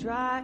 try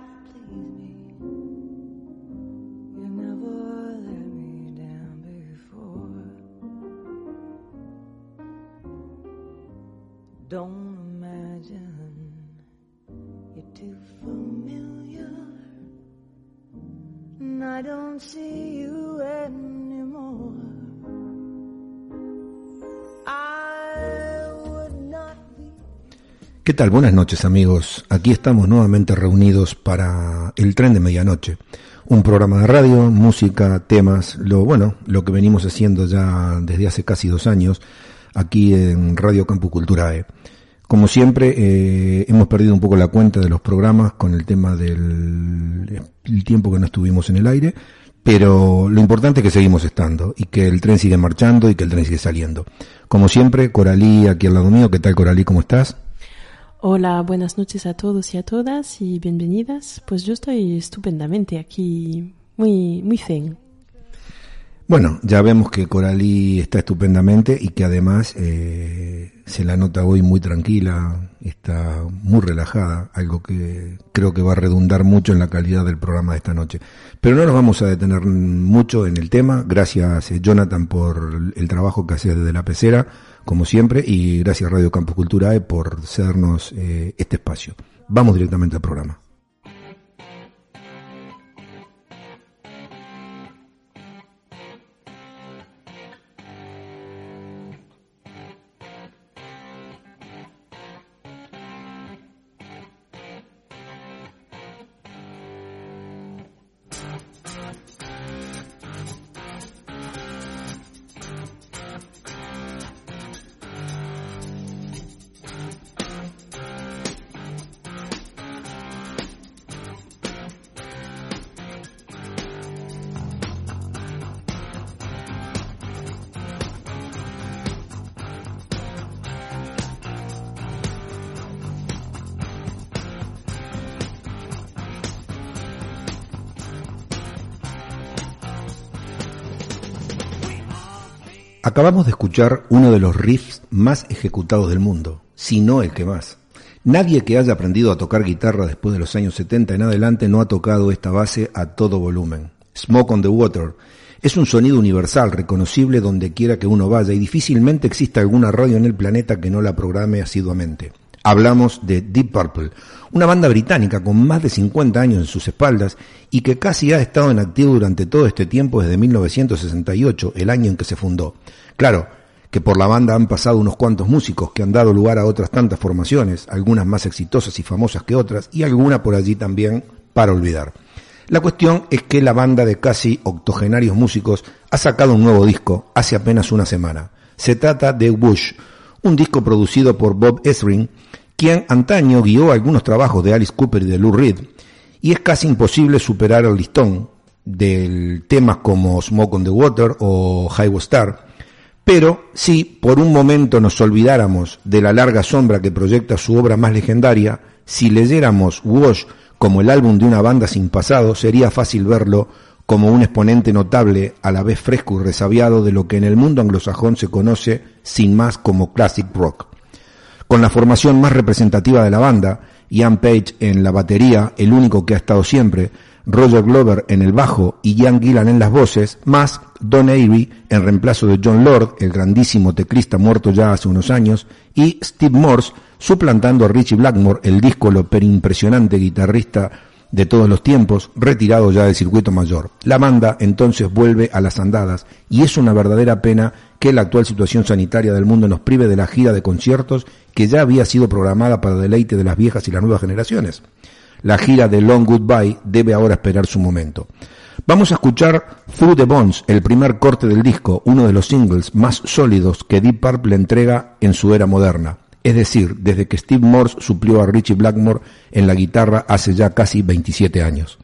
tal? Buenas noches amigos. Aquí estamos nuevamente reunidos para el tren de medianoche. Un programa de radio, música, temas, lo bueno, lo que venimos haciendo ya desde hace casi dos años aquí en Radio Campo Culturae. Como siempre, eh, hemos perdido un poco la cuenta de los programas con el tema del el tiempo que no estuvimos en el aire, pero lo importante es que seguimos estando y que el tren sigue marchando y que el tren sigue saliendo. Como siempre, Coralí aquí al lado mío. ¿Qué tal, Coralí? ¿Cómo estás? Hola, buenas noches a todos y a todas y bienvenidas. Pues yo estoy estupendamente aquí, muy, muy zen. Bueno, ya vemos que Coralí está estupendamente y que además eh, se la nota hoy muy tranquila, está muy relajada, algo que creo que va a redundar mucho en la calidad del programa de esta noche. Pero no nos vamos a detener mucho en el tema. Gracias, eh, Jonathan, por el trabajo que hace desde la pecera, como siempre, y gracias Radio Campo Culturae por cedernos eh, este espacio. Vamos directamente al programa. Acabamos de escuchar uno de los riffs más ejecutados del mundo, si no el que más. Nadie que haya aprendido a tocar guitarra después de los años 70 en adelante no ha tocado esta base a todo volumen. Smoke on the Water es un sonido universal, reconocible donde quiera que uno vaya y difícilmente exista alguna radio en el planeta que no la programe asiduamente. Hablamos de Deep Purple, una banda británica con más de 50 años en sus espaldas y que casi ha estado en activo durante todo este tiempo desde 1968, el año en que se fundó. Claro, que por la banda han pasado unos cuantos músicos que han dado lugar a otras tantas formaciones, algunas más exitosas y famosas que otras, y alguna por allí también para olvidar. La cuestión es que la banda de casi octogenarios músicos ha sacado un nuevo disco hace apenas una semana. Se trata de Bush, un disco producido por Bob Ezrin, quien antaño guió algunos trabajos de Alice Cooper y de Lou Reed, y es casi imposible superar el listón de temas como Smoke on the Water o Highway Star, pero si por un momento nos olvidáramos de la larga sombra que proyecta su obra más legendaria, si leyéramos Wash como el álbum de una banda sin pasado, sería fácil verlo como un exponente notable, a la vez fresco y resabiado de lo que en el mundo anglosajón se conoce sin más como classic rock. Con la formación más representativa de la banda, Ian Page en la batería, el único que ha estado siempre, Roger Glover en el bajo y Ian Gillan en las voces, más Don Avery en reemplazo de John Lord, el grandísimo teclista muerto ya hace unos años, y Steve Morse suplantando a Richie Blackmore, el disco impresionante guitarrista de todos los tiempos, retirado ya del circuito mayor. La banda entonces vuelve a las andadas y es una verdadera pena que la actual situación sanitaria del mundo nos prive de la gira de conciertos que ya había sido programada para deleite de las viejas y las nuevas generaciones. La gira de Long Goodbye debe ahora esperar su momento. Vamos a escuchar Through the Bones, el primer corte del disco, uno de los singles más sólidos que Deep Purple entrega en su era moderna es decir, desde que Steve Morse suplió a Richie Blackmore en la guitarra hace ya casi 27 años.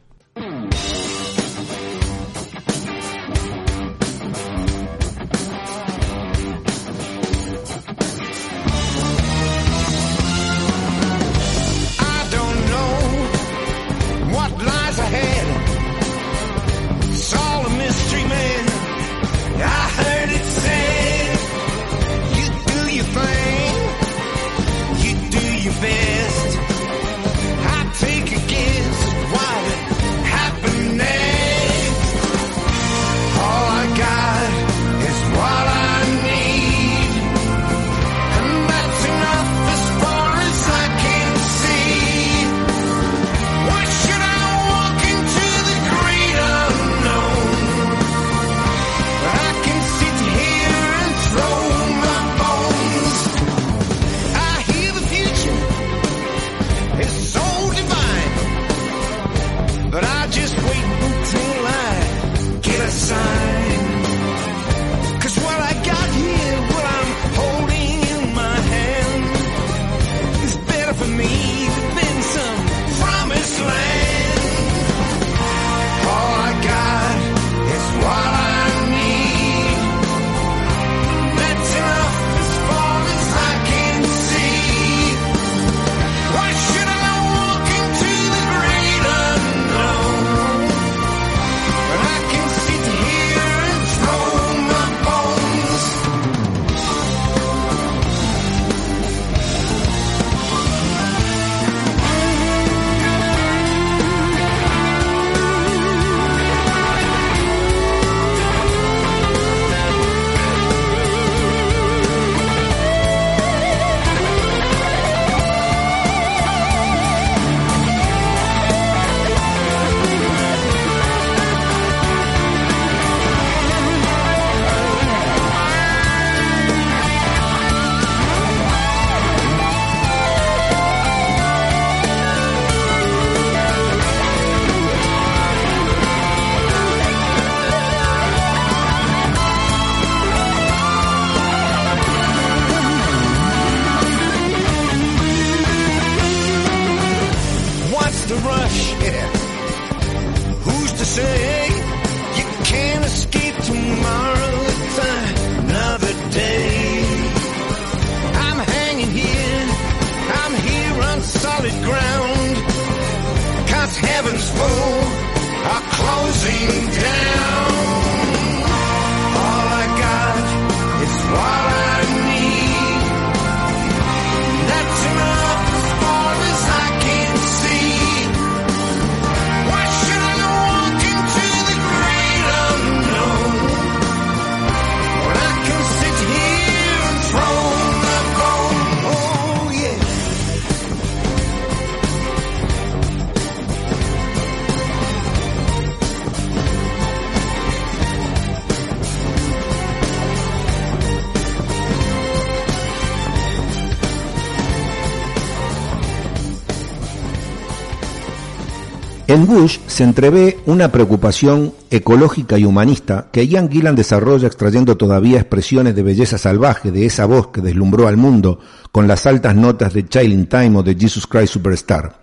En Bush se entrevé una preocupación ecológica y humanista que Ian Gillan desarrolla extrayendo todavía expresiones de belleza salvaje de esa voz que deslumbró al mundo con las altas notas de Child in Time o de Jesus Christ Superstar.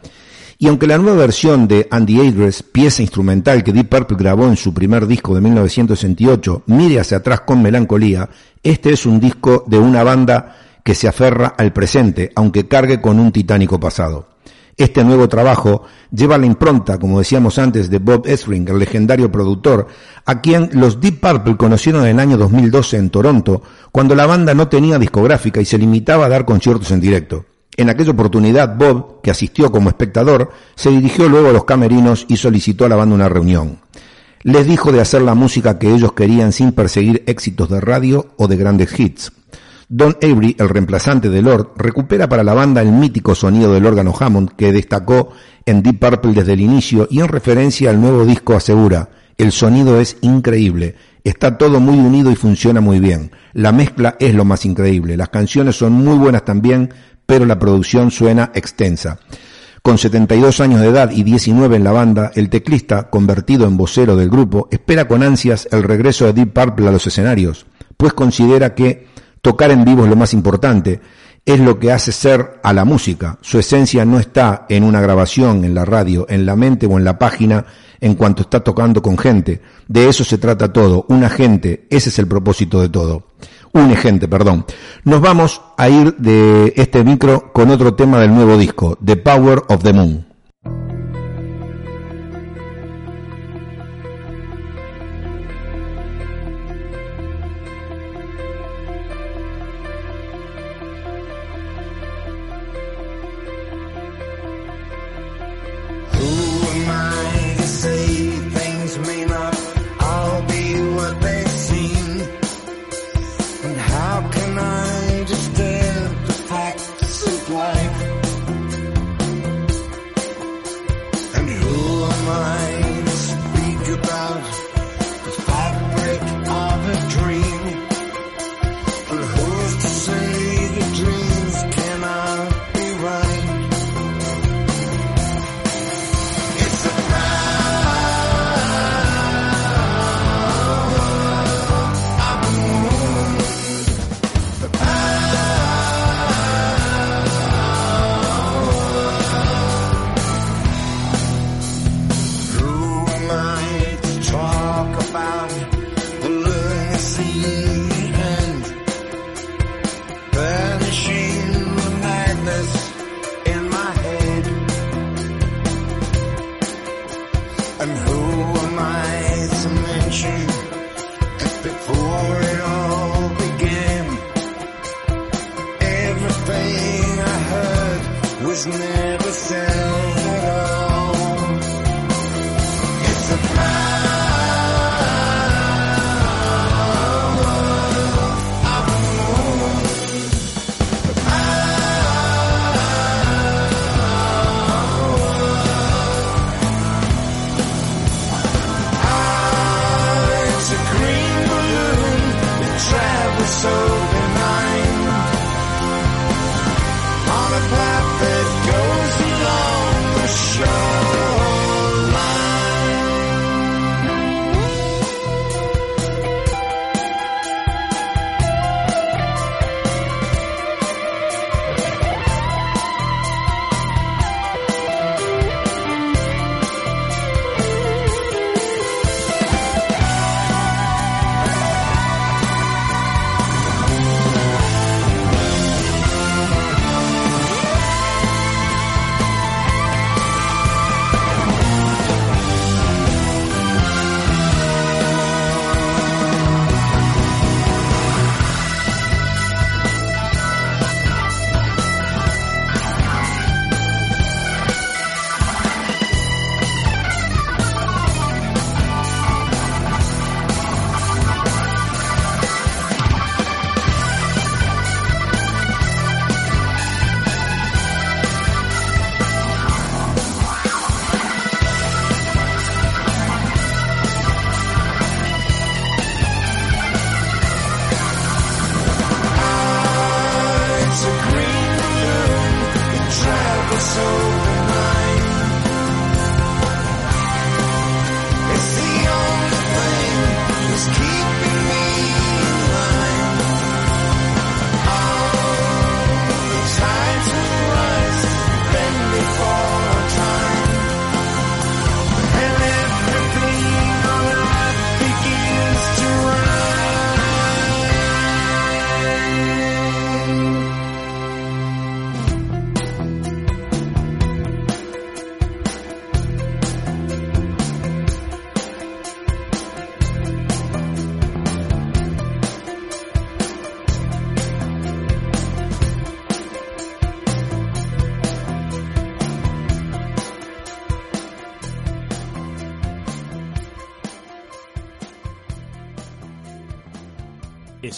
Y aunque la nueva versión de Andy Address, pieza instrumental que Deep Purple grabó en su primer disco de 1968, mire hacia atrás con melancolía, este es un disco de una banda que se aferra al presente, aunque cargue con un titánico pasado. Este nuevo trabajo lleva la impronta, como decíamos antes, de Bob Ezrin, el legendario productor, a quien los Deep Purple conocieron en el año 2012 en Toronto, cuando la banda no tenía discográfica y se limitaba a dar conciertos en directo. En aquella oportunidad, Bob, que asistió como espectador, se dirigió luego a los camerinos y solicitó a la banda una reunión. Les dijo de hacer la música que ellos querían sin perseguir éxitos de radio o de grandes hits. Don Avery, el reemplazante de Lord, recupera para la banda el mítico sonido del órgano Hammond que destacó en Deep Purple desde el inicio y en referencia al nuevo disco asegura, el sonido es increíble, está todo muy unido y funciona muy bien, la mezcla es lo más increíble, las canciones son muy buenas también, pero la producción suena extensa. Con 72 años de edad y 19 en la banda, el teclista, convertido en vocero del grupo, espera con ansias el regreso de Deep Purple a los escenarios, pues considera que tocar en vivo es lo más importante, es lo que hace ser a la música. Su esencia no está en una grabación, en la radio, en la mente o en la página en cuanto está tocando con gente. De eso se trata todo, una gente, ese es el propósito de todo. Une gente, perdón. Nos vamos a ir de este micro con otro tema del nuevo disco, The Power of the Moon.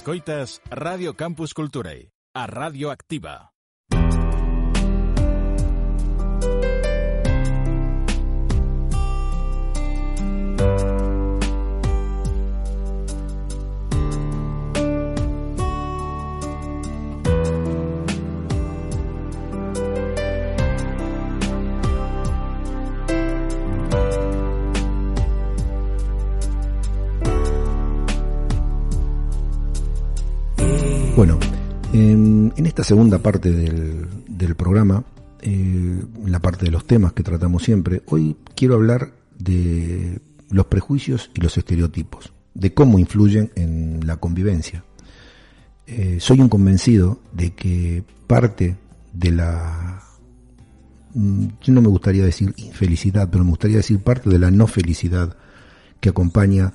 Escoitas Radio Campus Culturae, a radio activa. En, esta segunda parte del, del programa, eh, la parte de los temas que tratamos siempre, hoy quiero hablar de los prejuicios y los estereotipos, de cómo influyen en la convivencia. Eh, soy un convencido de que parte de la, mm, yo no me gustaría decir infelicidad, pero me gustaría decir parte de la no felicidad que acompaña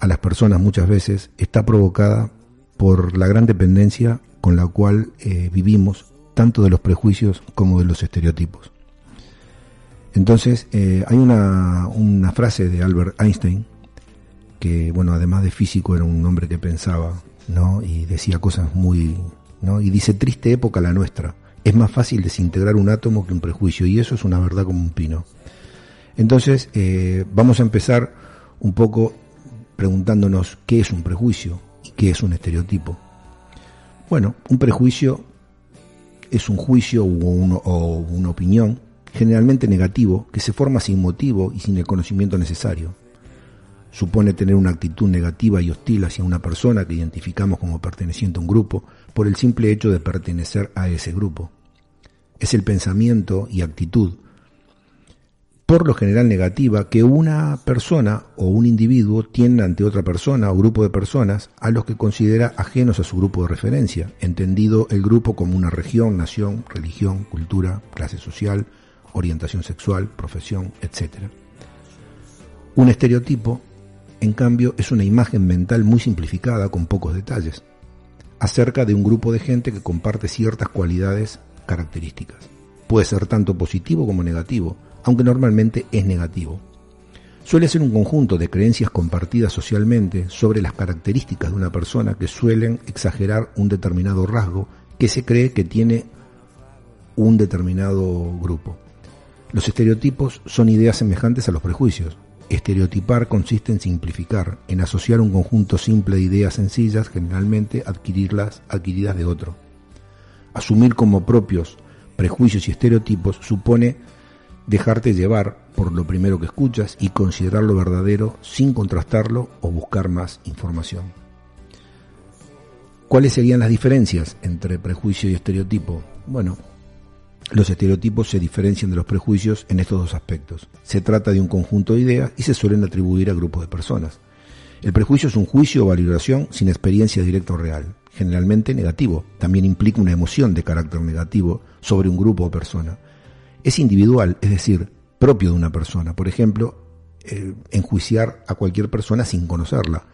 a las personas muchas veces está provocada por la gran dependencia con la cual eh, vivimos, tanto de los prejuicios como de los estereotipos. Entonces, eh, hay una, una frase de Albert Einstein, que, bueno, además de físico era un hombre que pensaba, ¿no? Y decía cosas muy, ¿no? Y dice, triste época la nuestra. Es más fácil desintegrar un átomo que un prejuicio, y eso es una verdad como un pino. Entonces, eh, vamos a empezar un poco preguntándonos qué es un prejuicio y qué es un estereotipo. Bueno, un prejuicio es un juicio o, un- o una opinión generalmente negativo que se forma sin motivo y sin el conocimiento necesario. Supone tener una actitud negativa y hostil hacia una persona que identificamos como perteneciente a un grupo por el simple hecho de pertenecer a ese grupo. Es el pensamiento y actitud por lo general negativa, que una persona o un individuo tiene ante otra persona o grupo de personas a los que considera ajenos a su grupo de referencia, entendido el grupo como una región, nación, religión, cultura, clase social, orientación sexual, profesión, etc. Un estereotipo, en cambio, es una imagen mental muy simplificada con pocos detalles, acerca de un grupo de gente que comparte ciertas cualidades características. Puede ser tanto positivo como negativo, aunque normalmente es negativo. Suele ser un conjunto de creencias compartidas socialmente sobre las características de una persona que suelen exagerar un determinado rasgo que se cree que tiene un determinado grupo. Los estereotipos son ideas semejantes a los prejuicios. Estereotipar consiste en simplificar, en asociar un conjunto simple de ideas sencillas, generalmente adquirirlas adquiridas de otro. Asumir como propios prejuicios y estereotipos supone dejarte llevar por lo primero que escuchas y considerarlo verdadero sin contrastarlo o buscar más información. ¿Cuáles serían las diferencias entre prejuicio y estereotipo? Bueno, los estereotipos se diferencian de los prejuicios en estos dos aspectos. Se trata de un conjunto de ideas y se suelen atribuir a grupos de personas. El prejuicio es un juicio o valoración sin experiencia directa o real, generalmente negativo. También implica una emoción de carácter negativo sobre un grupo o persona. Es individual, es decir, propio de una persona. Por ejemplo, eh, enjuiciar a cualquier persona sin conocerla.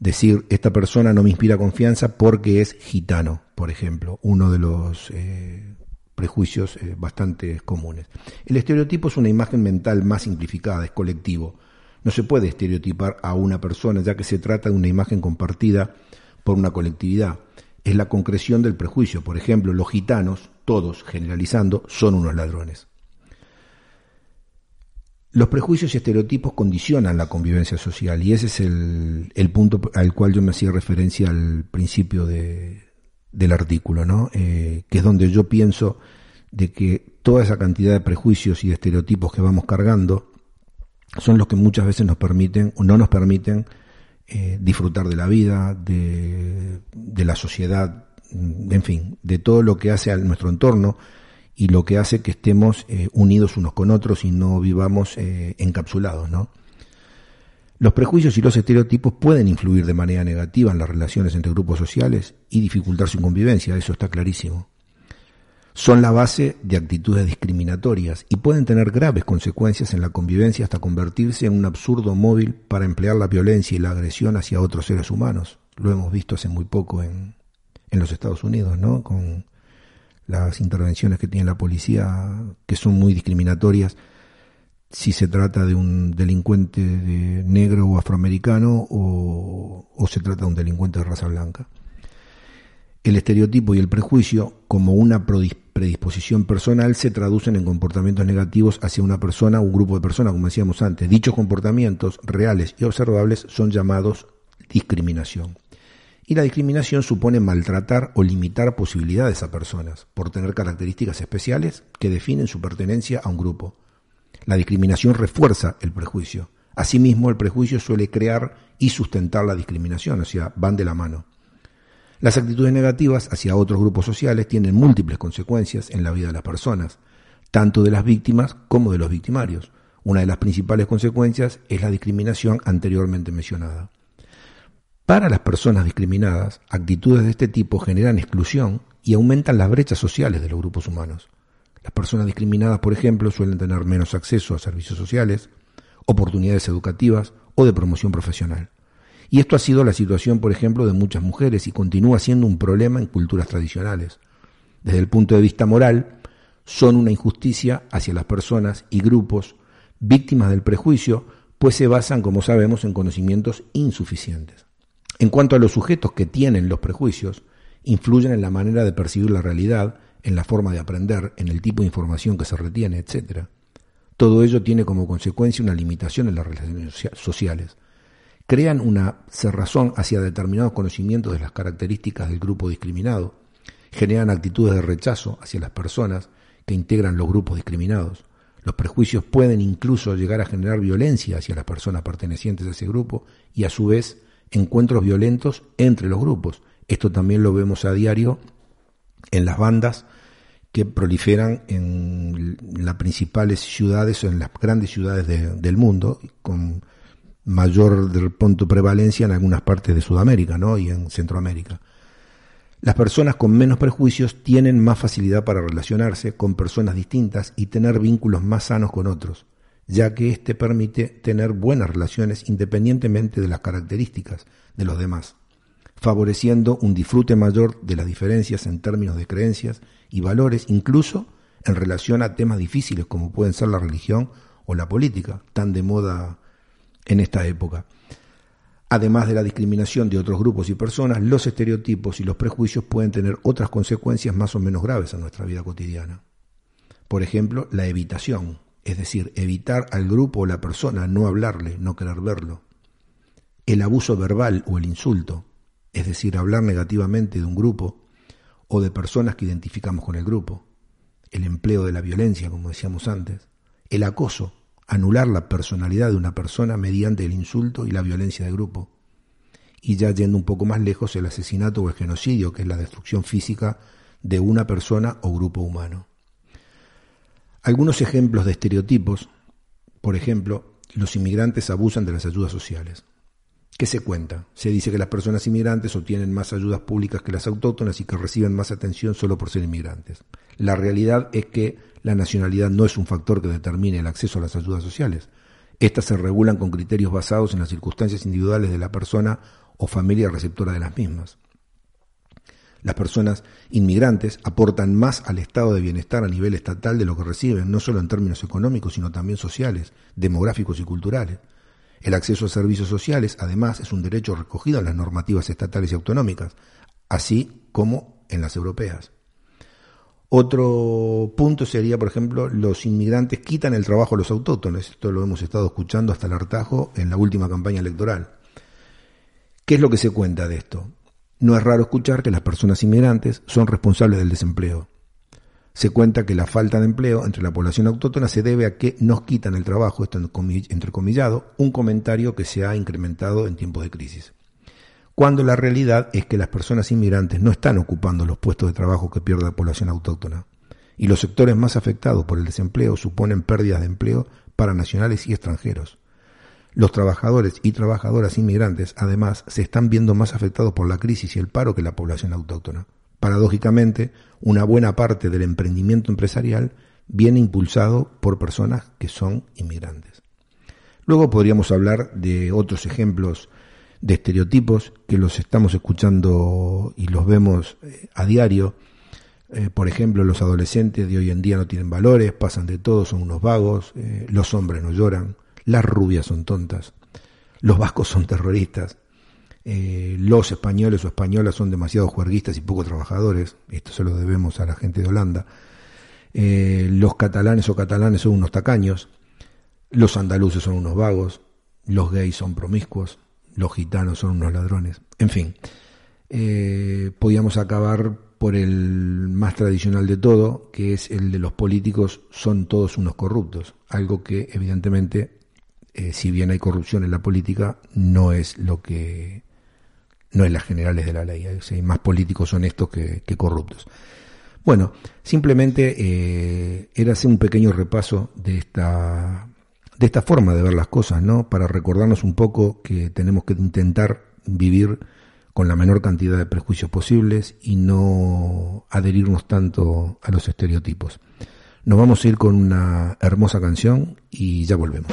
Decir, esta persona no me inspira confianza porque es gitano, por ejemplo, uno de los eh, prejuicios eh, bastante comunes. El estereotipo es una imagen mental más simplificada, es colectivo. No se puede estereotipar a una persona, ya que se trata de una imagen compartida por una colectividad. Es la concreción del prejuicio. Por ejemplo, los gitanos, todos generalizando, son unos ladrones. Los prejuicios y estereotipos condicionan la convivencia social y ese es el, punto al cual yo me hacía referencia al principio de, del artículo, ¿no? Eh, que es donde yo pienso de que toda esa cantidad de prejuicios y estereotipos que vamos cargando son los que muchas veces nos permiten o no nos permiten eh, disfrutar de la vida, de, de, la sociedad, en fin, de todo lo que hace a nuestro entorno y lo que hace que estemos eh, unidos unos con otros y no vivamos encapsulados, ¿no? Los prejuicios y los estereotipos pueden influir de manera negativa en las relaciones entre grupos sociales y dificultar su convivencia, eso está clarísimo. Son la base de actitudes discriminatorias y pueden tener graves consecuencias en la convivencia hasta convertirse en un absurdo móvil para emplear la violencia y la agresión hacia otros seres humanos. Lo hemos visto hace muy poco en, en los Estados Unidos, ¿no? Con las intervenciones que tiene la policía, que son muy discriminatorias si se trata de un delincuente negro o afroamericano o, se trata de un delincuente de raza blanca. El estereotipo y el prejuicio, como una predisposición personal, se traducen en comportamientos negativos hacia una persona o un grupo de personas, como decíamos antes. Dichos comportamientos reales y observables son llamados discriminación. Y la discriminación supone maltratar o limitar posibilidades a personas por tener características especiales que definen su pertenencia a un grupo. La discriminación refuerza el prejuicio. Asimismo, el prejuicio suele crear y sustentar la discriminación, o sea, van de la mano. Las actitudes negativas hacia otros grupos sociales tienen múltiples consecuencias en la vida de las personas, tanto de las víctimas como de los victimarios. Una de las principales consecuencias es la discriminación anteriormente mencionada. Para las personas discriminadas, actitudes de este tipo generan exclusión y aumentan las brechas sociales de los grupos humanos. Las personas discriminadas, por ejemplo, suelen tener menos acceso a servicios sociales, oportunidades educativas o de promoción profesional. Y esto ha sido la situación, por ejemplo, de muchas mujeres y continúa siendo un problema en culturas tradicionales. Desde el punto de vista moral, son una injusticia hacia las personas y grupos víctimas del prejuicio, pues se basan, como sabemos, en conocimientos insuficientes. En cuanto a los sujetos que tienen los prejuicios, influyen en la manera de percibir la realidad en la forma de aprender, en el tipo de información que se retiene, etc. Todo ello tiene como consecuencia una limitación en las relaciones sociales. Crean una cerrazón hacia determinados conocimientos de las características del grupo discriminado. Generan actitudes de rechazo hacia las personas que integran los grupos discriminados. Los prejuicios pueden incluso llegar a generar violencia hacia las personas pertenecientes a ese grupo y a su vez encuentros violentos entre los grupos. Esto también lo vemos a diario en las bandas que proliferan en las principales ciudades o en las grandes ciudades del mundo, con mayor del punto prevalencia en algunas partes de Sudamérica ¿no? y en Centroamérica. Las personas con menos prejuicios tienen más facilidad para relacionarse con personas distintas y tener vínculos más sanos con otros, ya que éste permite tener buenas relaciones independientemente de las características de los demás, favoreciendo un disfrute mayor de las diferencias en términos de creencias y valores, incluso en relación a temas difíciles como pueden ser la religión o la política, tan de moda en esta época. Además de la discriminación de otros grupos y personas, los estereotipos y los prejuicios pueden tener otras consecuencias más o menos graves en nuestra vida cotidiana. Por ejemplo, la evitación, es decir, evitar al grupo o la persona, no hablarle, no querer verlo. El abuso verbal o el insulto, es decir, hablar negativamente de un grupo o de personas que identificamos con el grupo. El empleo de la violencia, como decíamos antes. El acoso, anular la personalidad de una persona mediante el insulto y la violencia de grupo. Y ya yendo un poco más lejos, el asesinato o el genocidio, que es la destrucción física de una persona o grupo humano. Algunos ejemplos de estereotipos, por ejemplo, los inmigrantes abusan de las ayudas sociales. ¿Qué se cuenta? Se dice que las personas inmigrantes obtienen más ayudas públicas que las autóctonas y que reciben más atención solo por ser inmigrantes. La realidad es que la nacionalidad no es un factor que determine el acceso a las ayudas sociales. Estas se regulan con criterios basados en las circunstancias individuales de la persona o familia receptora de las mismas. Las personas inmigrantes aportan más al estado de bienestar a nivel estatal de lo que reciben, no solo en términos económicos, sino también sociales, demográficos y culturales. El acceso a servicios sociales, además, es un derecho recogido en las normativas estatales y autonómicas, así como en las europeas. Otro punto sería, por ejemplo, los inmigrantes quitan el trabajo a los autóctonos. Esto lo hemos estado escuchando hasta el hartajo en la última campaña electoral. ¿Qué es lo que se cuenta de esto? No es raro escuchar que las personas inmigrantes son responsables del desempleo. Se cuenta que la falta de empleo entre la población autóctona se debe a que nos quitan el trabajo, esto entrecomillado, un comentario que se ha incrementado en tiempos de crisis cuando la realidad es que las personas inmigrantes no están ocupando los puestos de trabajo que pierde la población autóctona. Y los sectores más afectados por el desempleo suponen pérdidas de empleo para nacionales y extranjeros. Los trabajadores y trabajadoras inmigrantes, además, se están viendo más afectados por la crisis y el paro que la población autóctona. Paradójicamente, una buena parte del emprendimiento empresarial viene impulsado por personas que son inmigrantes. Luego podríamos hablar de otros ejemplos de estereotipos que los estamos escuchando y los vemos eh, a diario. Eh, por ejemplo, los adolescentes de hoy en día no tienen valores, pasan de todo, son unos vagos, eh, los hombres no lloran, las rubias son tontas, los vascos son terroristas, los españoles o españolas son demasiado juerguistas y poco trabajadores, esto se lo debemos a la gente de Holanda, los catalanes o catalanes son unos tacaños, los andaluces son unos vagos, los gays son promiscuos, los gitanos son unos ladrones. En fin, eh, podíamos acabar por el más tradicional de todo, que es el de los políticos son todos unos corruptos, algo que evidentemente, eh, si bien hay corrupción en la política, no es lo que no es las generales de la ley, hay más políticos honestos que, que corruptos. Bueno, simplemente eh, era hacer un pequeño repaso de esta de esta forma de ver las cosas, ¿no? Para recordarnos un poco que tenemos que intentar vivir con la menor cantidad de prejuicios posibles y no adherirnos tanto a los estereotipos. Nos vamos a ir con una hermosa canción y ya volvemos.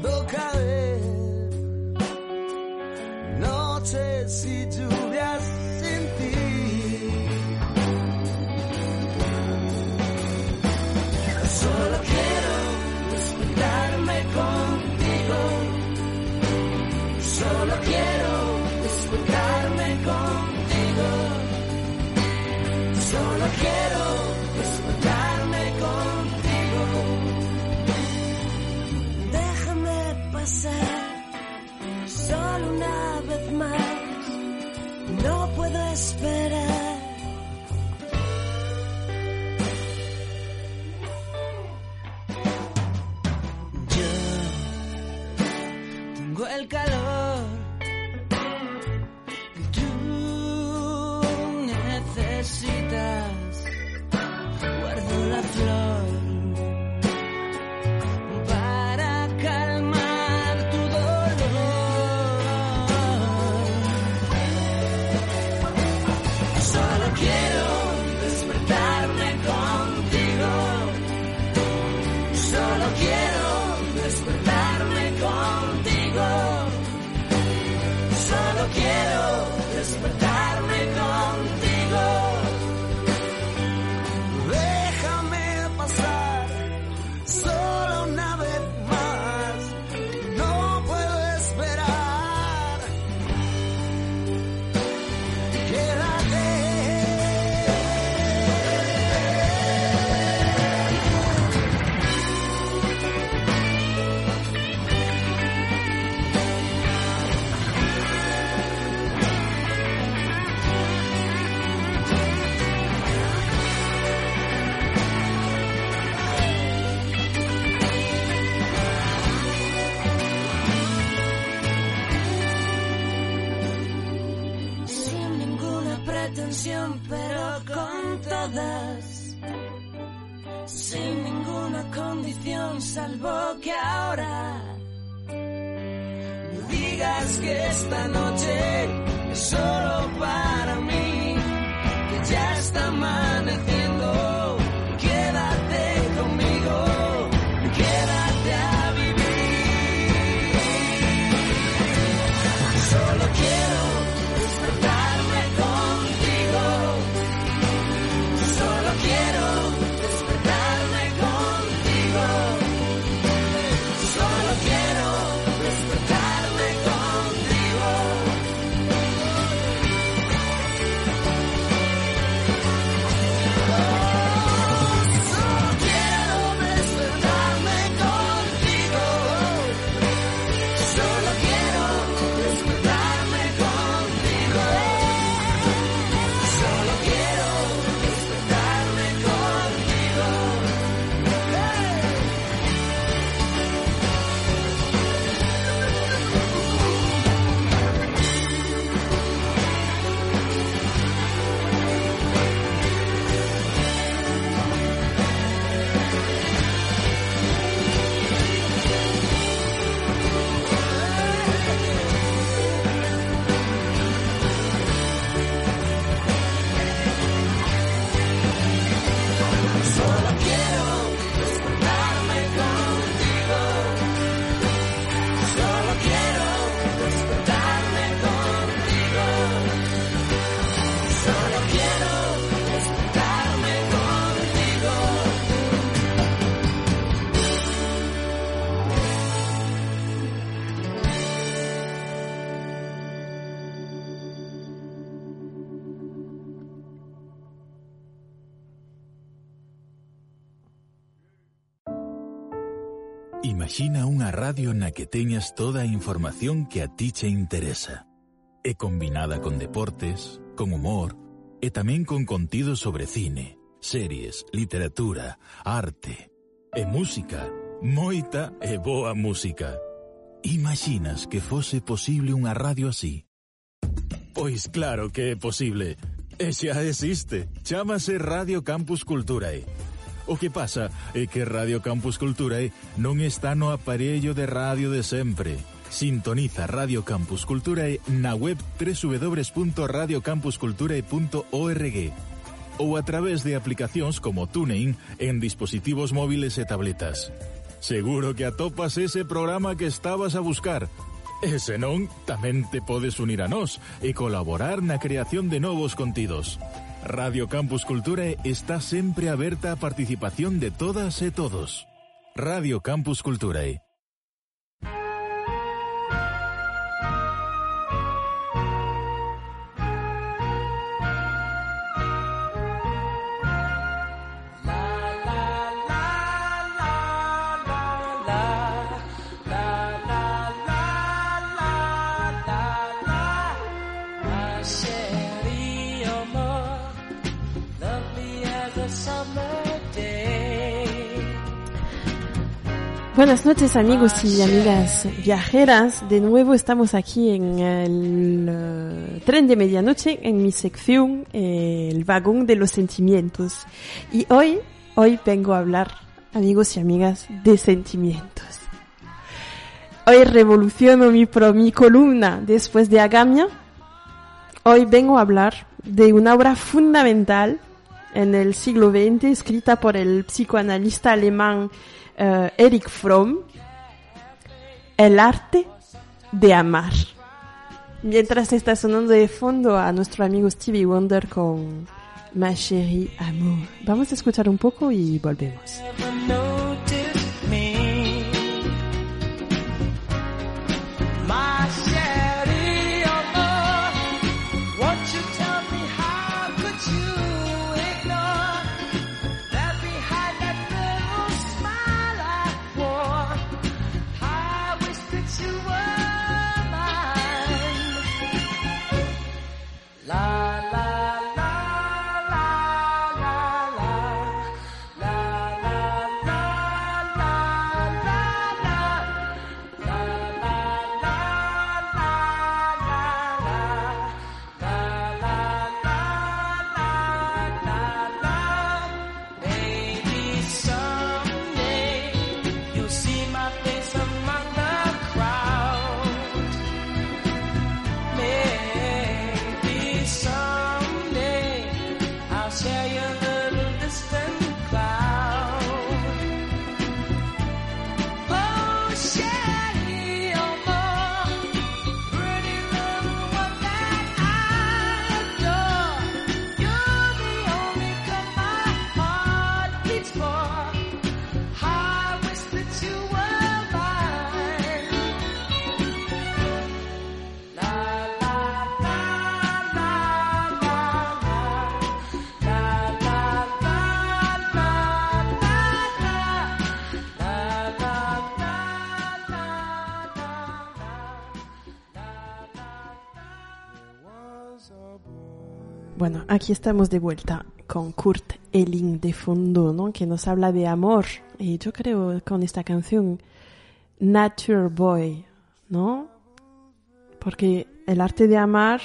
Solo quiero despertarme contigo. Pero con todas. Sin ninguna condición, salvo que ahora me digas que esta noche es solo para radio na que teñas toda información que a ti che interesa. E combinada con deportes, con humor, e tamén con contido sobre cine, series, literatura, arte e música, moita e boa música. Imaginas que fose posible unha radio así? Pois claro que é posible. E xa existe. Chámase Radio Campus Culturae. O que pasa é que Radio Campus Culturae non está no aparello de radio de sempre. Sintoniza Radio Campus Culturae na web www.radiocampusculturae.org ou a través de aplicacións como TuneIn en dispositivos móviles e tabletas. Seguro que atopas ese programa que estabas a buscar. E senón, tamén te podes unir a nós e colaborar na creación de novos contidos. Radio Campus Cultura está sempre aberta a participación de todas e todos. Radio Campus Culturae. Buenas noches amigos y amigas viajeras. De nuevo estamos aquí en el eh, tren de medianoche en mi sección eh, El vagón de los sentimientos. Y hoy, hoy vengo a hablar, amigos y amigas, de sentimientos. Hoy revoluciono mi, pro, mi columna después de Agamia. Hoy vengo a hablar de una obra fundamental en el siglo XX escrita por el psicoanalista alemán eh, Eric Fromm, El arte de amar. Mientras está sonando de fondo a nuestro amigo Stevie Wonder con Ma chérie amour. Vamos a escuchar un poco y volvemos. Aquí estamos de vuelta con Kurt Elling de fondo, ¿no? Que nos habla de amor. Y yo creo con esta canción, Nature Boy, ¿no? Porque el arte de amar,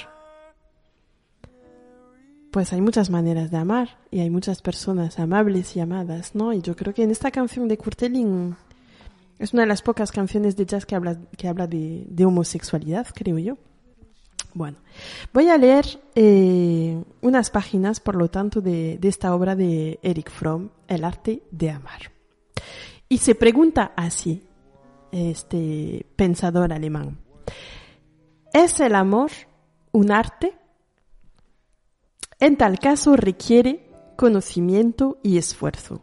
pues hay muchas maneras de amar y hay muchas personas amables y amadas, ¿no? Y yo creo que en esta canción de Kurt Elling es una de las pocas canciones de jazz que habla, que habla de, de homosexualidad, creo yo. Bueno, voy a leer eh, unas páginas, por lo tanto, de, de esta obra de Eric Fromm, El arte de amar. Y se pregunta así, este pensador alemán, ¿es el amor un arte? En tal caso requiere conocimiento y esfuerzo.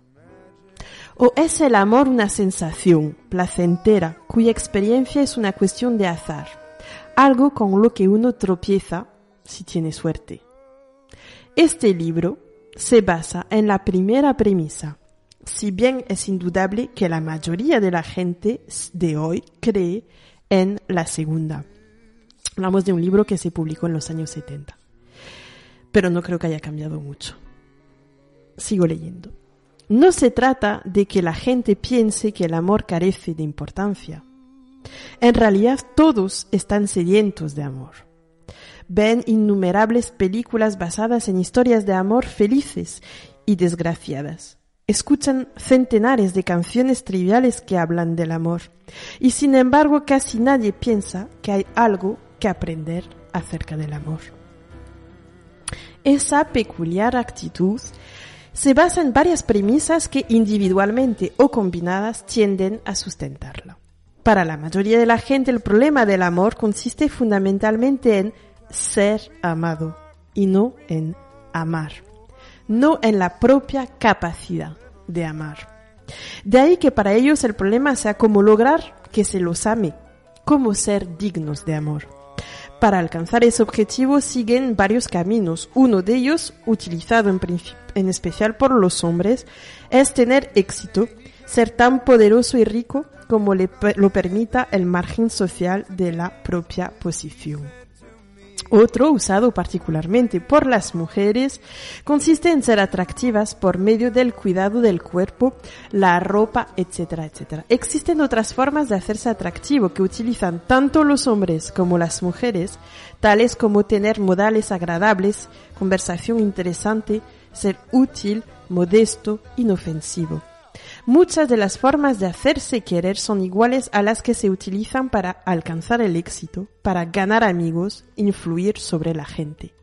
¿O es el amor una sensación placentera cuya experiencia es una cuestión de azar? Algo con lo que uno tropieza si tiene suerte. Este libro se basa en la primera premisa, si bien es indudable que la mayoría de la gente de hoy cree en la segunda. Hablamos de un libro que se publicó en los años 70, pero no creo que haya cambiado mucho. Sigo leyendo. No se trata de que la gente piense que el amor carece de importancia. En realidad todos están sedientos de amor. Ven innumerables películas basadas en historias de amor felices y desgraciadas. Escuchan centenares de canciones triviales que hablan del amor. Y sin embargo casi nadie piensa que hay algo que aprender acerca del amor. Esa peculiar actitud se basa en varias premisas que individualmente o combinadas tienden a sustentarla. Para la mayoría de la gente el problema del amor consiste fundamentalmente en ser amado y no en amar, no en la propia capacidad de amar. De ahí que para ellos el problema sea cómo lograr que se los ame, cómo ser dignos de amor. Para alcanzar ese objetivo siguen varios caminos. Uno de ellos, utilizado en, en especial por los hombres, es tener éxito, ser tan poderoso y rico como le, lo permita el margen social de la propia posición. Otro, usado particularmente por las mujeres, consiste en ser atractivas por medio del cuidado del cuerpo, la ropa, etcétera, etcétera. Existen otras formas de hacerse atractivo que utilizan tanto los hombres como las mujeres, tales como tener modales agradables, conversación interesante, ser útil, modesto, inofensivo. Muchas de las formas de hacerse querer son iguales a las que se utilizan para alcanzar el éxito, para ganar amigos, influir sobre la gente.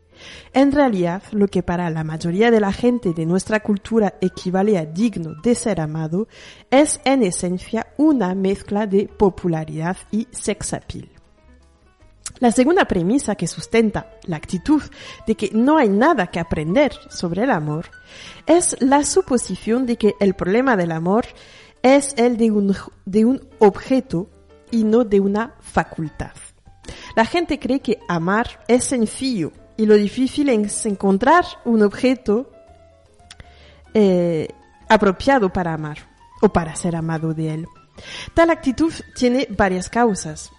En realidad, lo que para la mayoría de la gente de nuestra cultura equivale a digno de ser amado, es en esencia una mezcla de popularidad y sex appeal. La segunda premisa que sustenta la actitud de que no hay nada que aprender sobre el amor es la suposición de que el problema del amor es el de un, de un objeto y no de una facultad. La gente cree que amar es sencillo y lo difícil es encontrar un objeto eh, apropiado para amar o para ser amado de él. Tal actitud tiene varias causas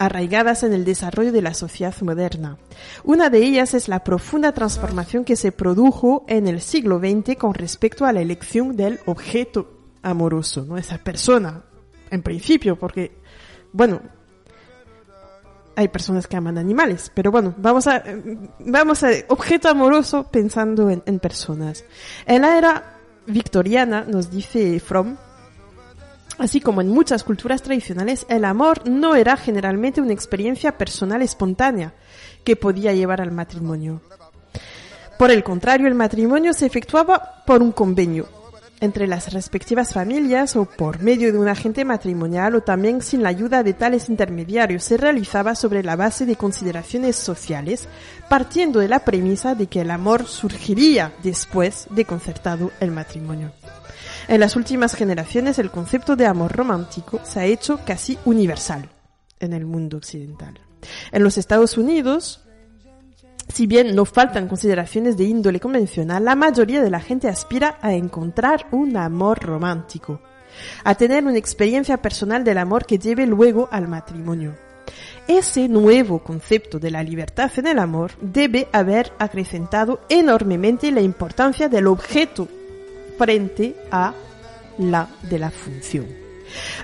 arraigadas en el desarrollo de la sociedad moderna. Una de ellas es la profunda transformación que se produjo en el siglo XX con respecto a la elección del objeto amoroso, ¿no? Esa persona, en principio, porque, bueno, hay personas que aman animales, pero bueno, vamos a, vamos a objeto amoroso pensando en, en personas. En la era victoriana, nos dice Fromm, Así como en muchas culturas tradicionales, el amor no era generalmente una experiencia personal espontánea que podía llevar al matrimonio. Por el contrario, el matrimonio se efectuaba por un convenio entre las respectivas familias o por medio de un agente matrimonial o también sin la ayuda de tales intermediarios. Se realizaba sobre la base de consideraciones sociales, partiendo de la premisa de que el amor surgiría después de concertado el matrimonio. En las últimas generaciones el concepto de amor romántico se ha hecho casi universal en el mundo occidental. En los Estados Unidos, si bien no faltan consideraciones de índole convencional, la mayoría de la gente aspira a encontrar un amor romántico, a tener una experiencia personal del amor que lleve luego al matrimonio. Ese nuevo concepto de la libertad en el amor debe haber acrecentado enormemente la importancia del objeto frente a la de la función.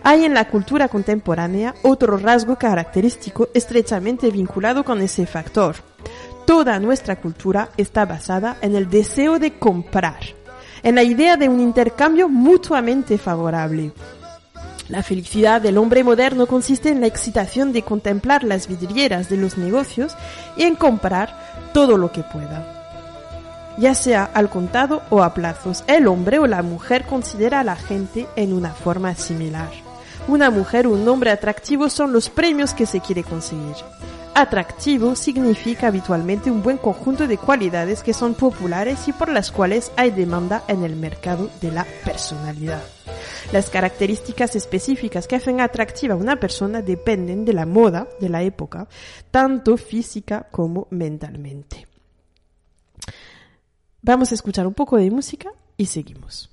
Hay en la cultura contemporánea otro rasgo característico estrechamente vinculado con ese factor. Toda nuestra cultura está basada en el deseo de comprar, en la idea de un intercambio mutuamente favorable. La felicidad del hombre moderno consiste en la excitación de contemplar las vidrieras de los negocios y en comprar todo lo que pueda ya sea al contado o a plazos. El hombre o la mujer considera a la gente en una forma similar. Una mujer o un hombre atractivo son los premios que se quiere conseguir. Atractivo significa habitualmente un buen conjunto de cualidades que son populares y por las cuales hay demanda en el mercado de la personalidad. Las características específicas que hacen atractiva a una persona dependen de la moda de la época, tanto física como mentalmente. Vamos a escuchar un poco de música y seguimos.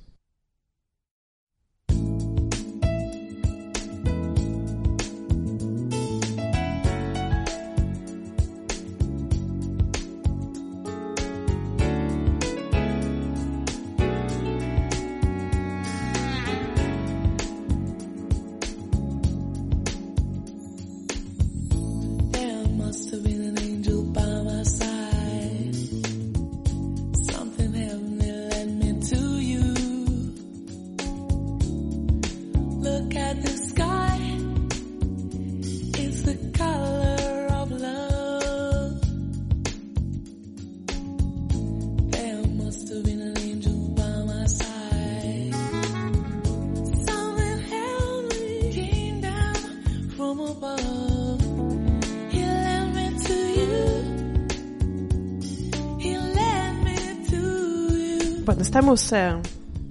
Estamos eh,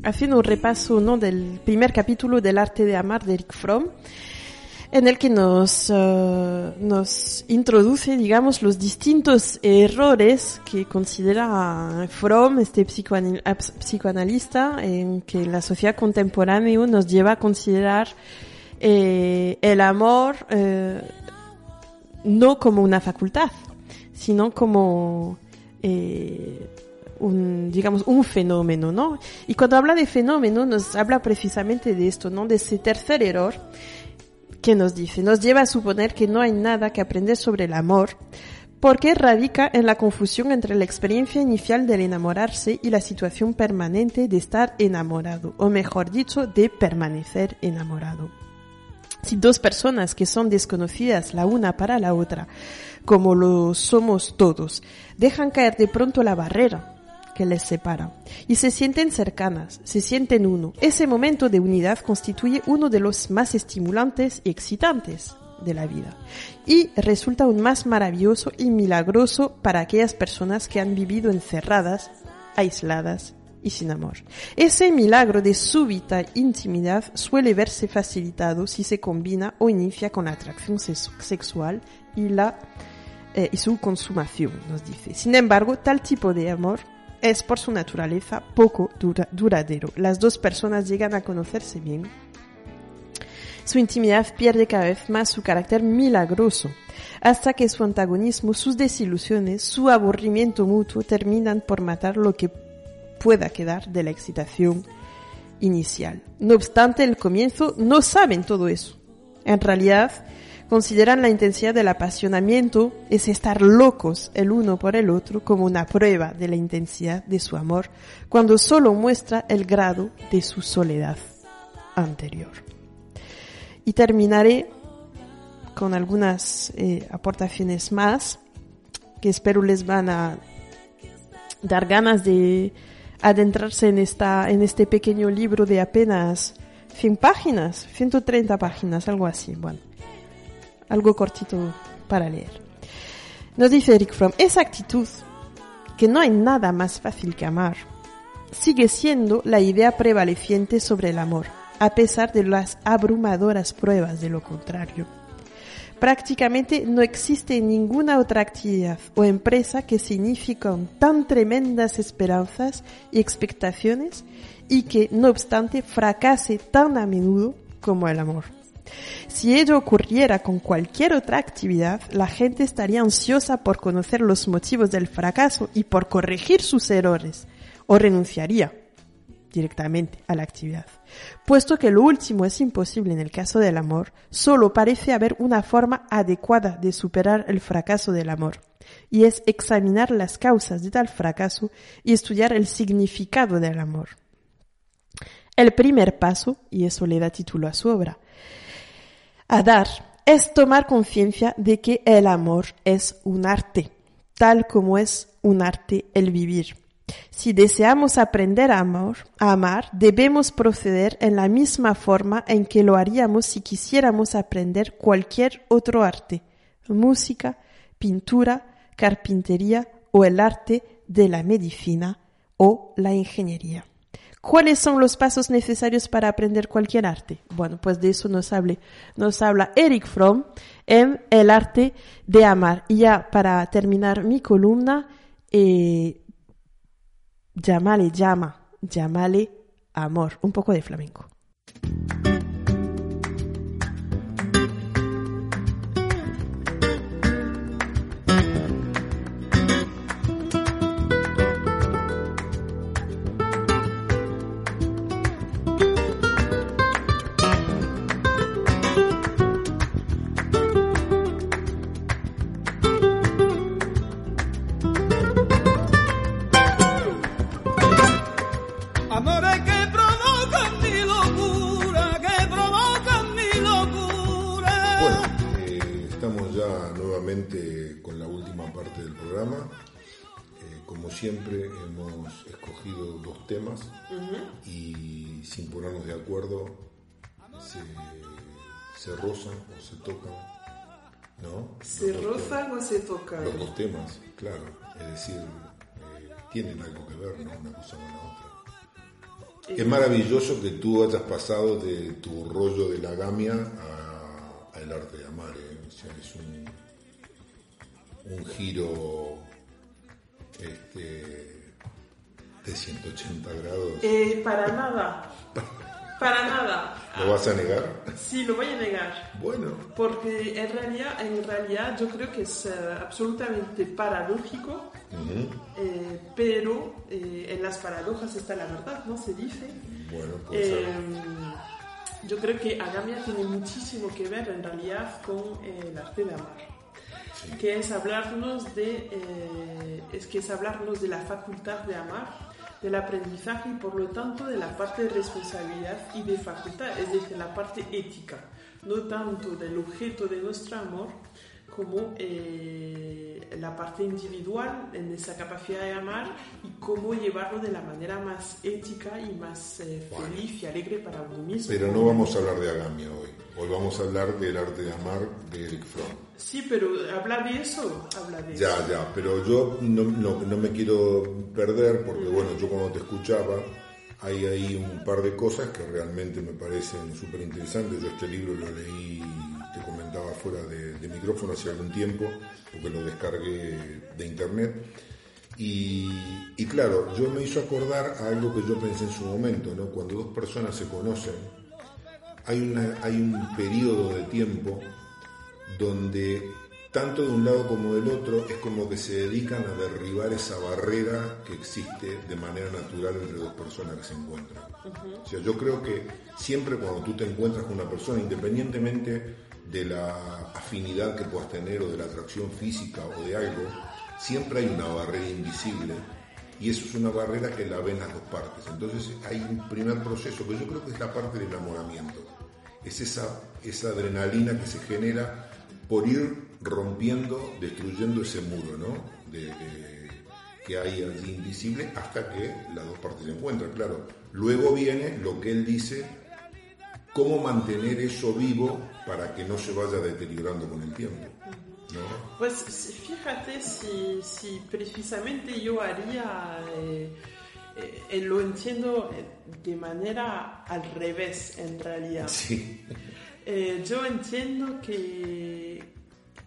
haciendo un repaso ¿no? del primer capítulo del arte de amar de Eric Fromm, en el que nos, eh, nos introduce, digamos, los distintos errores que considera Fromm, este psicoanal- psicoanalista, en que la sociedad contemporánea nos lleva a considerar eh, el amor no como una facultad, sino como eh, un, digamos, un fenómeno, ¿no? Y cuando habla de fenómeno nos habla precisamente de esto, ¿no? De ese tercer error que nos dice, nos lleva a suponer que no hay nada que aprender sobre el amor, porque radica en la confusión entre la experiencia inicial del enamorarse y la situación permanente de estar enamorado, o mejor dicho, de permanecer enamorado. Si dos personas que son desconocidas la una para la otra, como lo somos todos, dejan caer de pronto la barrera que les separa y se sienten cercanas, se sienten uno, ese momento de unidad constituye uno de los más estimulantes y excitantes de la vida y resulta aún más maravilloso y milagroso para aquellas personas que han vivido encerradas, aisladas y sin amor. Ese milagro de súbita intimidad suele verse facilitado si se combina o inicia con la atracción sex- sexual y la eh, y su consumación, nos dice. Sin embargo, tal tipo de amor es por su naturaleza poco dura- duradero. Las dos personas llegan a conocerse bien. Su intimidad pierde cada vez más su carácter milagroso, hasta que su antagonismo, sus desilusiones, su aburrimiento mutuo terminan por matar lo que pueda quedar de la excitación inicial. No obstante, el comienzo no saben todo eso. En realidad, consideran la intensidad del apasionamiento, es estar locos el uno por el otro, como una prueba de la intensidad de su amor, cuando solo muestra el grado de su soledad anterior. Y terminaré con algunas eh, aportaciones más que espero les van a dar ganas de adentrarse en esta en este pequeño libro de apenas 100 páginas, 130 páginas, algo así, bueno, algo cortito para leer. Nos dice Eric Fromm, esa actitud, que no hay nada más fácil que amar, sigue siendo la idea prevaleciente sobre el amor, a pesar de las abrumadoras pruebas de lo contrario. Prácticamente no existe ninguna otra actividad o empresa que signifique con tan tremendas esperanzas y expectaciones y que, no obstante, fracase tan a menudo como el amor. Si ello ocurriera con cualquier otra actividad, la gente estaría ansiosa por conocer los motivos del fracaso y por corregir sus errores, o renunciaría directamente a la actividad. Puesto que lo último es imposible en el caso del amor, solo parece haber una forma adecuada de superar el fracaso del amor, y es examinar las causas de tal fracaso y estudiar el significado del amor. El primer paso, y eso le da título a su obra, a dar es tomar conciencia de que el amor es un arte, tal como es un arte el vivir. Si deseamos aprender a amar, a amar, debemos proceder en la misma forma en que lo haríamos si quisiéramos aprender cualquier otro arte, música, pintura, carpintería o el arte de la medicina o la ingeniería. ¿Cuáles son los pasos necesarios para aprender cualquier arte? Bueno, pues de eso nos, hable, nos habla Eric Fromm en El arte de amar. Y ya para terminar mi columna, eh, llámale llama, llámale amor, un poco de flamenco. Se tocan? Los dos temas, claro. Es decir, eh, tienen algo que ver, ¿no? Una cosa con la otra. Es maravilloso que tú hayas pasado de tu rollo de la gamia a, a el arte de amar. ¿eh? O sea, es un, un giro este, de 180 grados. Eh, para nada. Para nada. ¿Lo vas a negar? Sí, lo voy a negar. Bueno, Porque en realidad, en realidad yo creo que es eh, absolutamente paradójico, eh, pero eh, en las paradojas está la verdad, ¿no? Se dice. bueno. Eh, yo creo que Agamia tiene muchísimo que ver en realidad con el arte de amar. Que es hablarnos de, es que es hablarnos de la facultad de amar, del aprendizaje y por lo tanto de la parte de responsabilidad y de facultad, es decir, la parte ética, no tanto del objeto de nuestro amor como eh, la parte individual en esa capacidad de amar y cómo llevarlo de la manera más ética y más eh, feliz y alegre para uno mismo. Pero no vamos a hablar de Agamia hoy. Hoy vamos a hablar del arte de amar de Eric Fromm. Sí, pero habla de eso, habla de eso. Ya, ya, pero yo no, no- no me quiero perder porque, bueno, yo cuando te escuchaba, hay ahí un par de cosas que realmente me parecen súper interesantes. Yo este libro lo leí, fuera de, de micrófono hace algún tiempo, porque lo descargué de internet. Y, y claro, yo me hizo acordar a algo que yo pensé en su momento, ¿no? Cuando dos personas se conocen, hay, una, hay un periodo de tiempo donde tanto de un lado como del otro es como que se dedican a derribar esa barrera que existe de manera natural entre dos personas que se encuentran. O sea, yo creo que siempre cuando tú te encuentras con una persona, independientemente de la afinidad que puedas tener o de la atracción física o de algo, siempre hay una barrera invisible y eso es una barrera que la ven las dos partes. Entonces hay un primer proceso que yo creo que es la parte del enamoramiento. Es esa, esa adrenalina que se genera por ir rompiendo, destruyendo ese muro, ¿no? De- que hay allí invisible hasta que las dos partes se encuentran, claro. Luego viene lo que él dice, cómo mantener eso vivo para que no se vaya deteriorando con el tiempo, ¿no? Pues fíjate si, si precisamente yo haría, eh, eh, eh, lo entiendo eh, de manera al revés en realidad. Sí, Eh, yo entiendo que,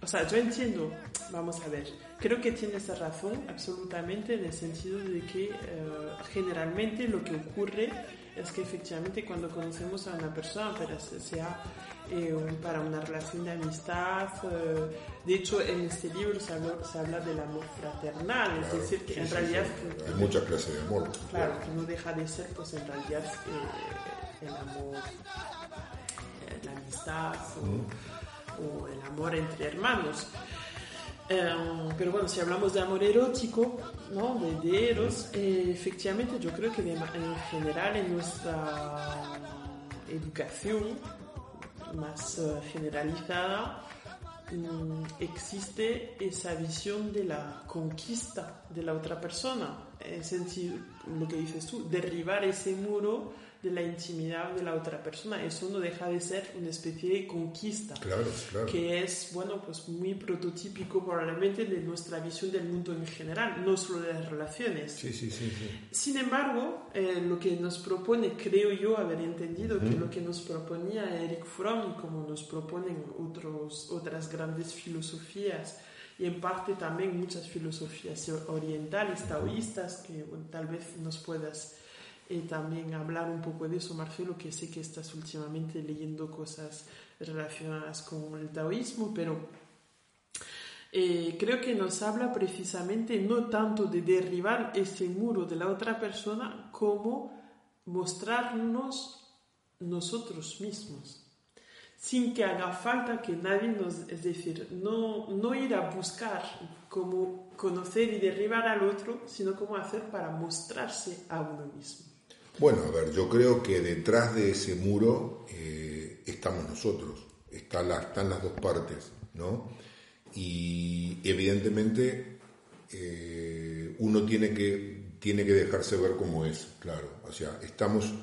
o sea, yo entiendo, vamos a ver, creo que tienes razón absolutamente en el sentido de que eh, generalmente lo que ocurre es que efectivamente cuando conocemos a una persona, para se- sea eh, para una relación de amistad, eh, de hecho en este libro se habla, se habla del amor fraternal, es decir, que sí, en sí, realidad... sí. hay muchas clases de amor. Claro, que no deja de ser, pues en realidad, eh, el amor, eh, la amistad o, o el amor entre hermanos. Eh, pero bueno, si hablamos de amor erótico, ¿no? de, de eros, eh, efectivamente yo creo que de en general en nuestra educación más eh, generalizada mm, existe esa visión de la conquista de la otra persona, en sentido, lo que dices tú, derribar ese muro de la intimidad de la otra persona. Eso no deja de ser una especie de conquista Claro, claro. que es, bueno, pues muy prototípico probablemente de nuestra visión del mundo en general, no solo de las relaciones. Sí, sí, sí. Sin embargo, eh, lo que nos propone, creo yo haber entendido que lo que nos proponía Eric Fromm y como nos proponen otros, otras grandes filosofías y en parte también muchas filosofías orientales, taoístas, que bueno, tal vez nos puedas eh, también hablar un poco de eso, Marcelo, que sé que estás últimamente leyendo cosas relacionadas con el taoísmo, pero eh, creo que nos habla precisamente no tanto de derribar ese muro de la otra persona como mostrarnos nosotros mismos sin que haga falta que nadie nos, es decir, no, no ir a buscar cómo conocer y derribar al otro, sino cómo hacer para mostrarse a uno mismo. Bueno, a ver, yo creo que detrás de ese muro eh, estamos nosotros, está la- están las dos partes, ¿no? Y evidentemente eh, uno tiene que, tiene que dejarse ver como es, claro. O sea, estamos,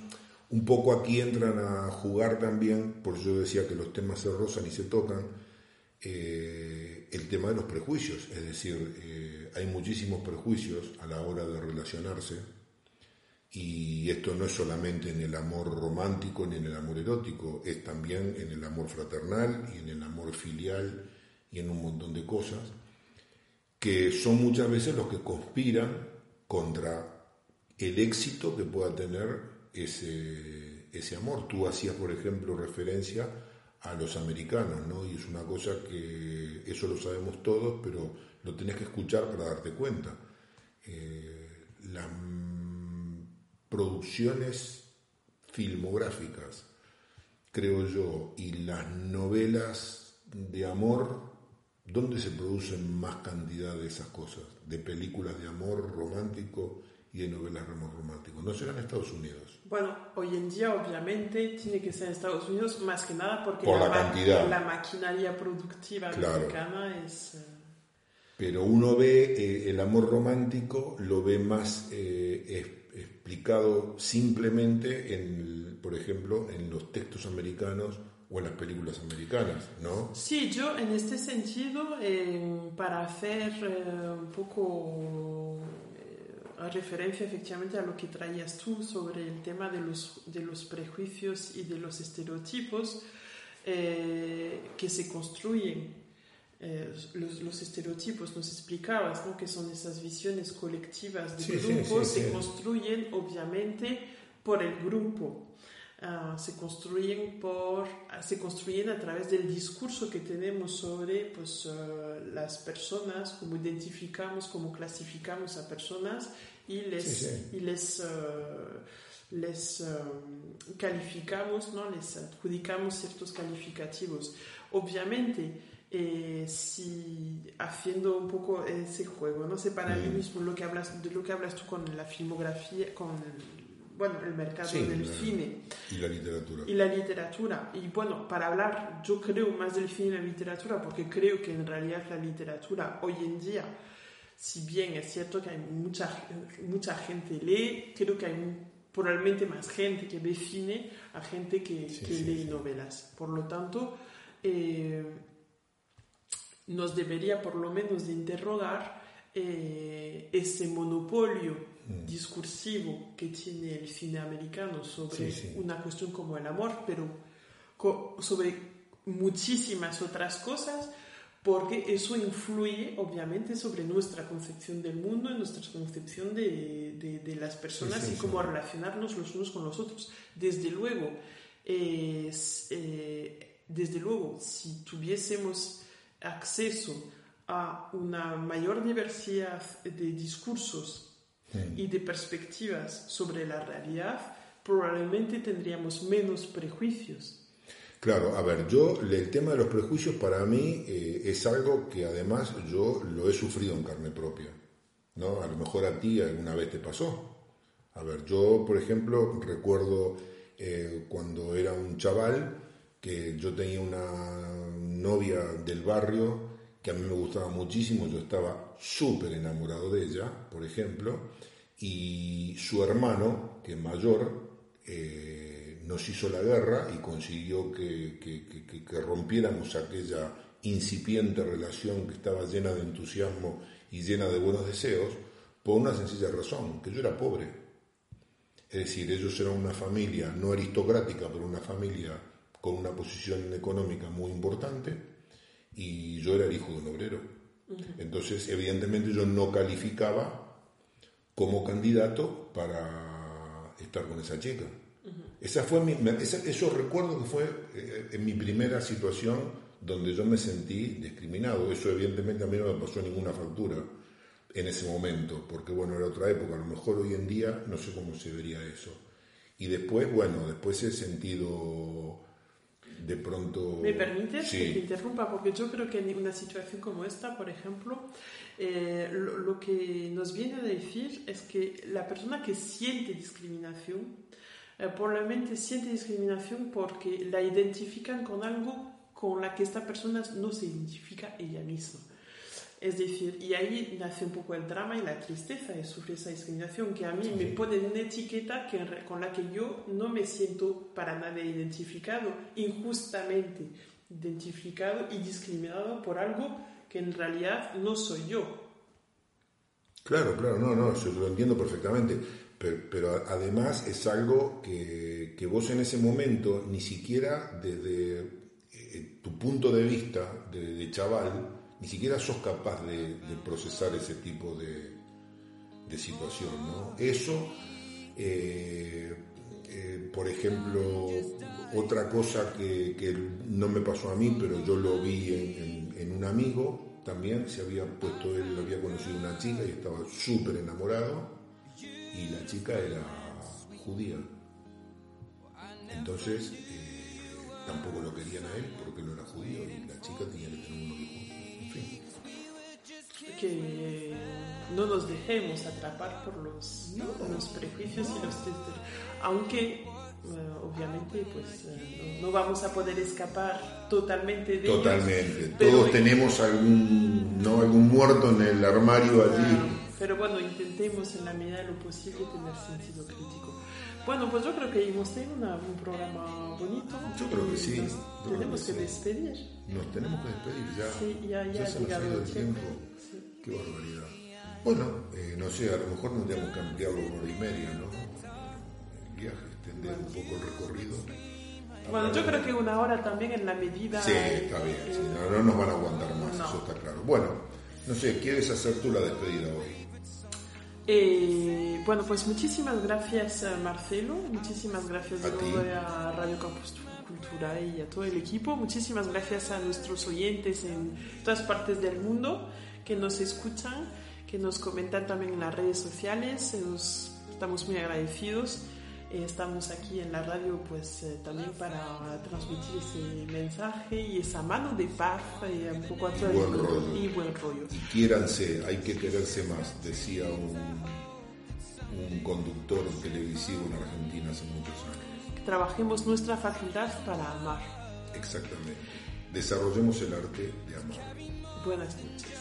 un poco aquí entran a jugar también, por eso yo decía que los temas se rozan y se tocan, eh, el tema de los prejuicios, es decir, hay muchísimos prejuicios a la hora de relacionarse y esto no es solamente en el amor romántico ni en el amor erótico, es también en el amor fraternal y en el amor filial y en un montón de cosas que son muchas veces los que conspiran contra el éxito que pueda tener ese, ese amor. Tú hacías, por ejemplo, referencia a los americanos, ¿no? Y es una cosa que eso lo sabemos todos, pero lo tenés que escuchar para darte cuenta. Eh, producciones filmográficas, creo yo, y las novelas de amor, ¿dónde se producen más cantidad de esas cosas? De películas de amor romántico y de novelas de amor romántico. No será en Estados Unidos. Bueno, hoy en día obviamente tiene que ser en Estados Unidos más que nada porque Por la ma- cantidad. la maquinaria productiva Claro. americana es... eh, Pero uno ve eh, el amor romántico, lo ve más eh, explicado simplemente, en, por ejemplo, en los textos americanos o en las películas americanas, ¿no? Sí, yo en este sentido, para hacer eh, un poco eh, referencia efectivamente a lo que traías tú sobre el tema de los, de los prejuicios y de los estereotipos eh, que se construyen. Eh, los, los estereotipos, nos explicabas, ¿no? que son esas visiones colectivas de Sí, grupos, sí, se sí. construyen obviamente por el grupo. Ah, se construyen por se construyen a través del discurso que tenemos sobre pues eh, las personas cómo identificamos cómo clasificamos a personas y les Sí, sí. y les eh, les eh, calificamos no les adjudicamos ciertos calificativos obviamente eh, si haciendo un poco ese juego no sé para mí Mm. mismo lo que hablas de lo que hablas tú con la filmografía con bueno el mercado Sí, del la- cine Y la literatura. y la literatura. Y bueno, para hablar, yo creo más del cine y la literatura, porque creo que en realidad la literatura hoy en día, si bien es cierto que hay mucha, mucha gente lee, creo que hay probablemente más gente que ve cine a gente que, Sí, que sí, lee novelas. Por lo tanto, eh, nos debería por lo menos de interrogar eh, ese monopolio Mm. discursivo que tiene el cine americano sobre Sí, sí. una cuestión como el amor, pero sobre muchísimas otras cosas, porque eso influye obviamente sobre nuestra concepción del mundo y nuestra concepción de, de- de las personas Sí, y cómo relacionarnos los unos con los otros. Desde luego, eh, eh, desde luego, si tuviésemos acceso a una mayor diversidad de discursos y de perspectivas sobre la realidad, probablemente tendríamos menos prejuicios. Claro, a ver, yo el tema de los prejuicios para mí eh, es algo que además yo lo he sufrido en carne propia, ¿no? A lo mejor a ti alguna vez te pasó. A ver, yo, por ejemplo, recuerdo eh, cuando era un chaval que yo tenía una novia del barrio que a mí me gustaba muchísimo, yo estaba súper enamorado de ella, por ejemplo, y su hermano, que es mayor, eh, nos hizo la guerra y consiguió que, que- que- rompiéramos aquella incipiente relación que estaba llena de entusiasmo y llena de buenos deseos, por una sencilla razón, que yo era pobre. Es decir, ellos eran una familia no aristocrática, pero una familia con una posición económica muy importante, y yo era el hijo de un obrero. Entonces, evidentemente yo no calificaba como candidato para estar con esa chica. Esa fue mi, esa- eso recuerdo que fue eh, en mi primera situación donde yo me sentí discriminado. Eso evidentemente a mí no me pasó ninguna factura en ese momento, porque bueno, era otra época. A lo mejor hoy en día no sé cómo se vería eso. Y después, bueno, después he sentido de pronto... ¿Me permites Sí. que te interrumpa? Porque yo creo que en una situación como esta, por ejemplo, eh, lo, lo que nos viene a decir es que la persona que siente discriminación, eh, probablemente siente discriminación porque la identifican con algo con la que esta persona no se identifica ella misma. Es decir, y ahí nace un poco el drama y la tristeza de sufrir esa discriminación, que a mí me pone una etiqueta que, con la que yo no me siento para nada identificado, injustamente identificado y discriminado por algo que en realidad no soy yo. Claro, claro, no, no, yo lo entiendo perfectamente, pero, pero además es algo que, que vos en ese momento, ni siquiera desde eh, tu punto de vista de, de chaval, ni siquiera sos capaz de, procesar ese tipo de, situación, ¿no? Eso, eh, eh, por ejemplo, otra cosa que, no me pasó a mí, pero yo lo vi en un amigo, también se había puesto, él había conocido una chica y estaba súper enamorado, y la chica era judía. Entonces, eh, tampoco lo querían a él porque no era judío, y la chica tenía que que no nos dejemos atrapar por los, los prejuicios y los aunque eh, obviamente pues eh, no, no vamos a poder escapar totalmente de ellos, Totalmente. pero- Todos tenemos algún, ¿no? algún muerto en el armario allí. pero bueno intentemos en la medida de lo posible tener sentido crítico bueno pues yo creo que hemos tenido una- un programa bonito Yo creo que sí, Nos tenemos que que, sí. despedir Nos tenemos que despedir ya. Sí, ya- ya ha se nos ha llegado el tiempo. tiempo. Qué barbaridad. Bueno, eh, no sé, a lo mejor tendríamos que ampliarlo una hora y media, ¿no? El viaje, extender un poco el recorrido. bueno yo creo que una hora también en la medida Sí, está bien, sí, no, no nos van a aguantar más, No. eso está claro. Bueno, no sé, ¿quieres hacer tú la despedida hoy? Eh, bueno, pues muchísimas gracias a Marcelo, muchísimas gracias de A nuevo a Radio Campus Cultura y a todo el equipo, muchísimas gracias a nuestros oyentes en todas partes del mundo que nos escuchan, que nos comentan también en las redes sociales, nos- estamos muy agradecidos. Eh, Estamos aquí en la radio pues eh, también para transmitir ese mensaje y esa mano de paz eh, un poco el buen rollo. y buen rollo. Y quiéranse, hay que quererse más, decía un, un conductor televisivo en Argentina hace muchos años. Trabajemos nuestra facultad para amar. Exactamente. Desarrollemos el arte de amar. Buenas noches.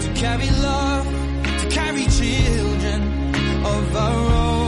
To carry love, to carry children of our